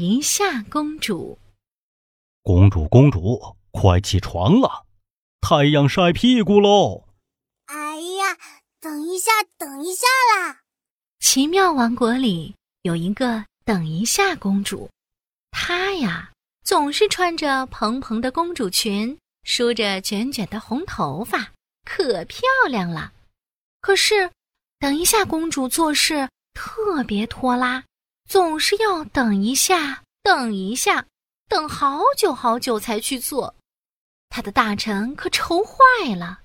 一下公主。公主，公主，快起床了，太阳晒屁股喽！哎呀，等一下，等一下啦！奇妙王国里有一个等一下公主，她呀总是穿着蓬蓬的公主裙，梳着卷卷的红头发，可漂亮了。可是，等一下公主做事特别拖拉，总是要等一下，等一下。等好久好久才去做，他的大臣可愁坏了。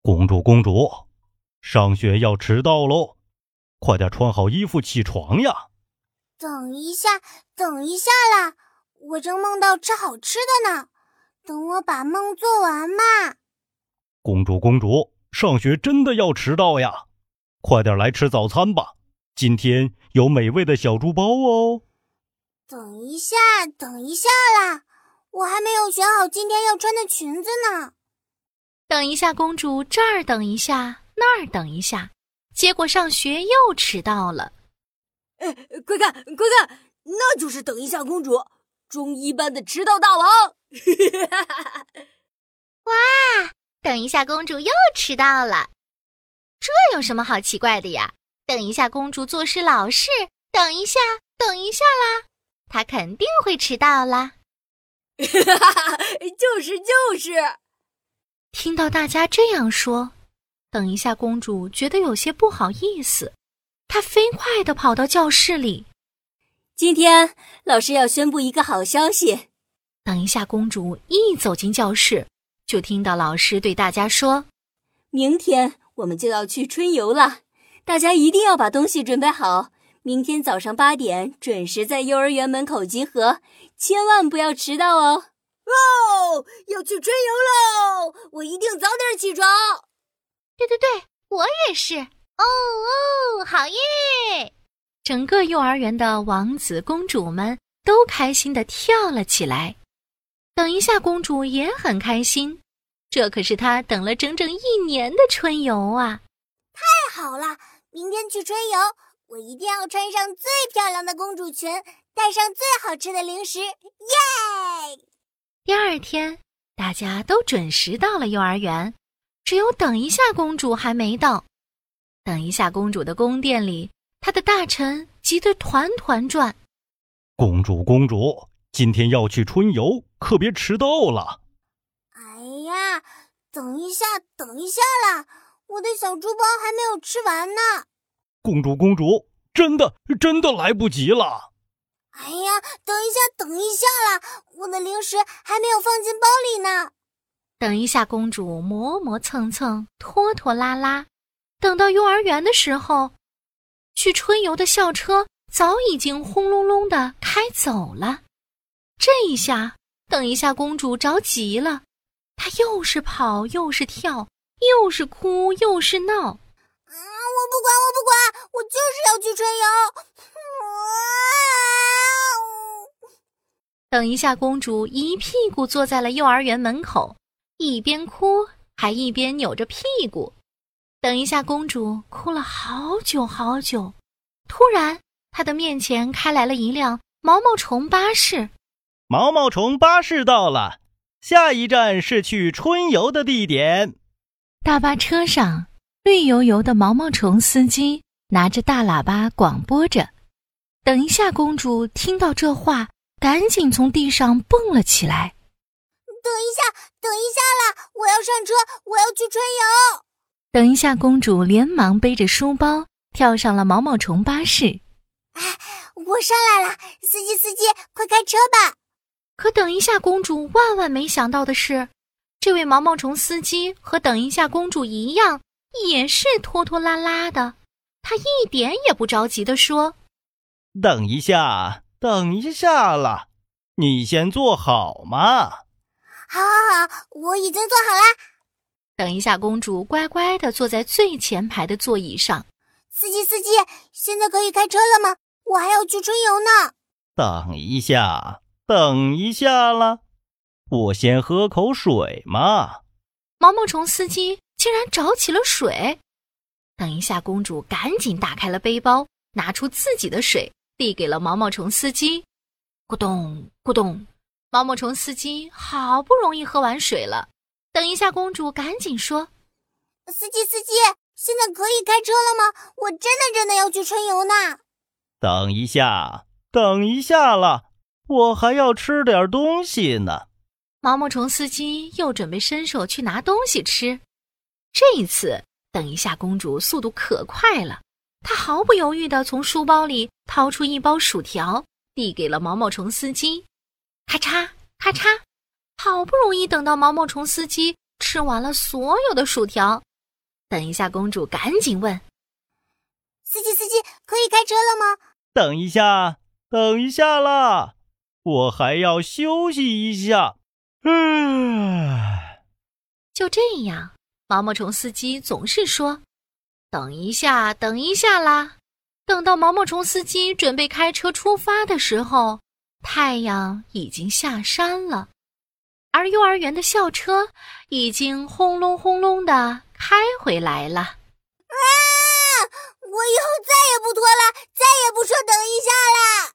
公主，公主，上学要迟到喽，快点穿好衣服起床呀！等一下，等一下啦，我正梦到吃好吃的呢，等我把梦做完嘛。公主，公主，上学真的要迟到呀，快点来吃早餐吧，今天有美味的小猪包哦。等一下，等一下啦！我还没有选好今天要穿的裙子呢。等一下，公主这儿等一下，那儿等一下，结果上学又迟到了。哎，快看，快看，那就是等一下公主，中一班的迟到大王！哇，等一下公主又迟到了，这有什么好奇怪的呀？等一下公主做事老实，等一下，等一下啦。她肯定会迟到啦！就是就是。听到大家这样说，等一下，公主觉得有些不好意思。她飞快的跑到教室里。今天老师要宣布一个好消息。等一下，公主一走进教室，就听到老师对大家说：“明天我们就要去春游了，大家一定要把东西准备好。”明天早上八点准时在幼儿园门口集合，千万不要迟到哦！哦，要去春游喽！我一定早点起床。对对对，我也是。哦哦，好耶！整个幼儿园的王子公主们都开心的跳了起来。等一下，公主也很开心，这可是她等了整整一年的春游啊！太好了，明天去春游。我一定要穿上最漂亮的公主裙，带上最好吃的零食，耶！第二天，大家都准时到了幼儿园，只有等一下公主还没到。等一下公主的宫殿里，她的大臣急得团团转。公主，公主，今天要去春游，可别迟到了。哎呀，等一下，等一下啦！我的小猪包还没有吃完呢。公主，公主，真的真的来不及了！哎呀，等一下，等一下啦！我的零食还没有放进包里呢。等一下，公主磨磨蹭蹭，拖拖拉拉，等到幼儿园的时候，去春游的校车早已经轰隆隆的开走了。这一下，等一下，公主着急了，她又是跑又是跳，又是哭又是闹。我不管，我不管，我就是要去春游。等一下，公主一屁股坐在了幼儿园门口，一边哭还一边扭着屁股。等一下，公主哭了好久好久。突然，她的面前开来了一辆毛毛虫巴士。毛毛虫巴士到了，下一站是去春游的地点。大巴车上。绿油油的毛毛虫司机拿着大喇叭广播着。等一下，公主听到这话，赶紧从地上蹦了起来。等一下，等一下啦！我要上车，我要去春游。等一下，公主连忙背着书包跳上了毛毛虫巴士。哎，我上来了，司机，司机，快开车吧！可等一下，公主万万没想到的是，这位毛毛虫司机和等一下公主一样。也是拖拖拉拉的，他一点也不着急的说：“等一下，等一下了，你先坐好嘛。”“好，好，好，我已经坐好啦。”等一下，公主乖乖的坐在最前排的座椅上。司机，司机，现在可以开车了吗？我还要去春游呢。等一下，等一下了，我先喝口水嘛。毛毛虫司机。竟然找起了水！等一下，公主赶紧打开了背包，拿出自己的水，递给了毛毛虫司机。咕咚咕咚，毛毛虫司机好不容易喝完水了。等一下，公主赶紧说：“司机，司机，现在可以开车了吗？我真的真的要去春游呢。”等一下，等一下了，我还要吃点东西呢。毛毛虫司机又准备伸手去拿东西吃。这一次，等一下，公主速度可快了，她毫不犹豫地从书包里掏出一包薯条，递给了毛毛虫司机。咔嚓咔嚓，好不容易等到毛毛虫司机吃完了所有的薯条，等一下，公主赶紧问：“司机，司机，可以开车了吗？”等一下，等一下啦，我还要休息一下。嗯就这样毛毛虫司机总是说等一下等一下啦。等到毛毛虫司机准备开车出发的时候太阳已经下山了而幼儿园的校车已经轰隆轰隆的开回来了。啊我以后再也不拖了再也不说等一下啦。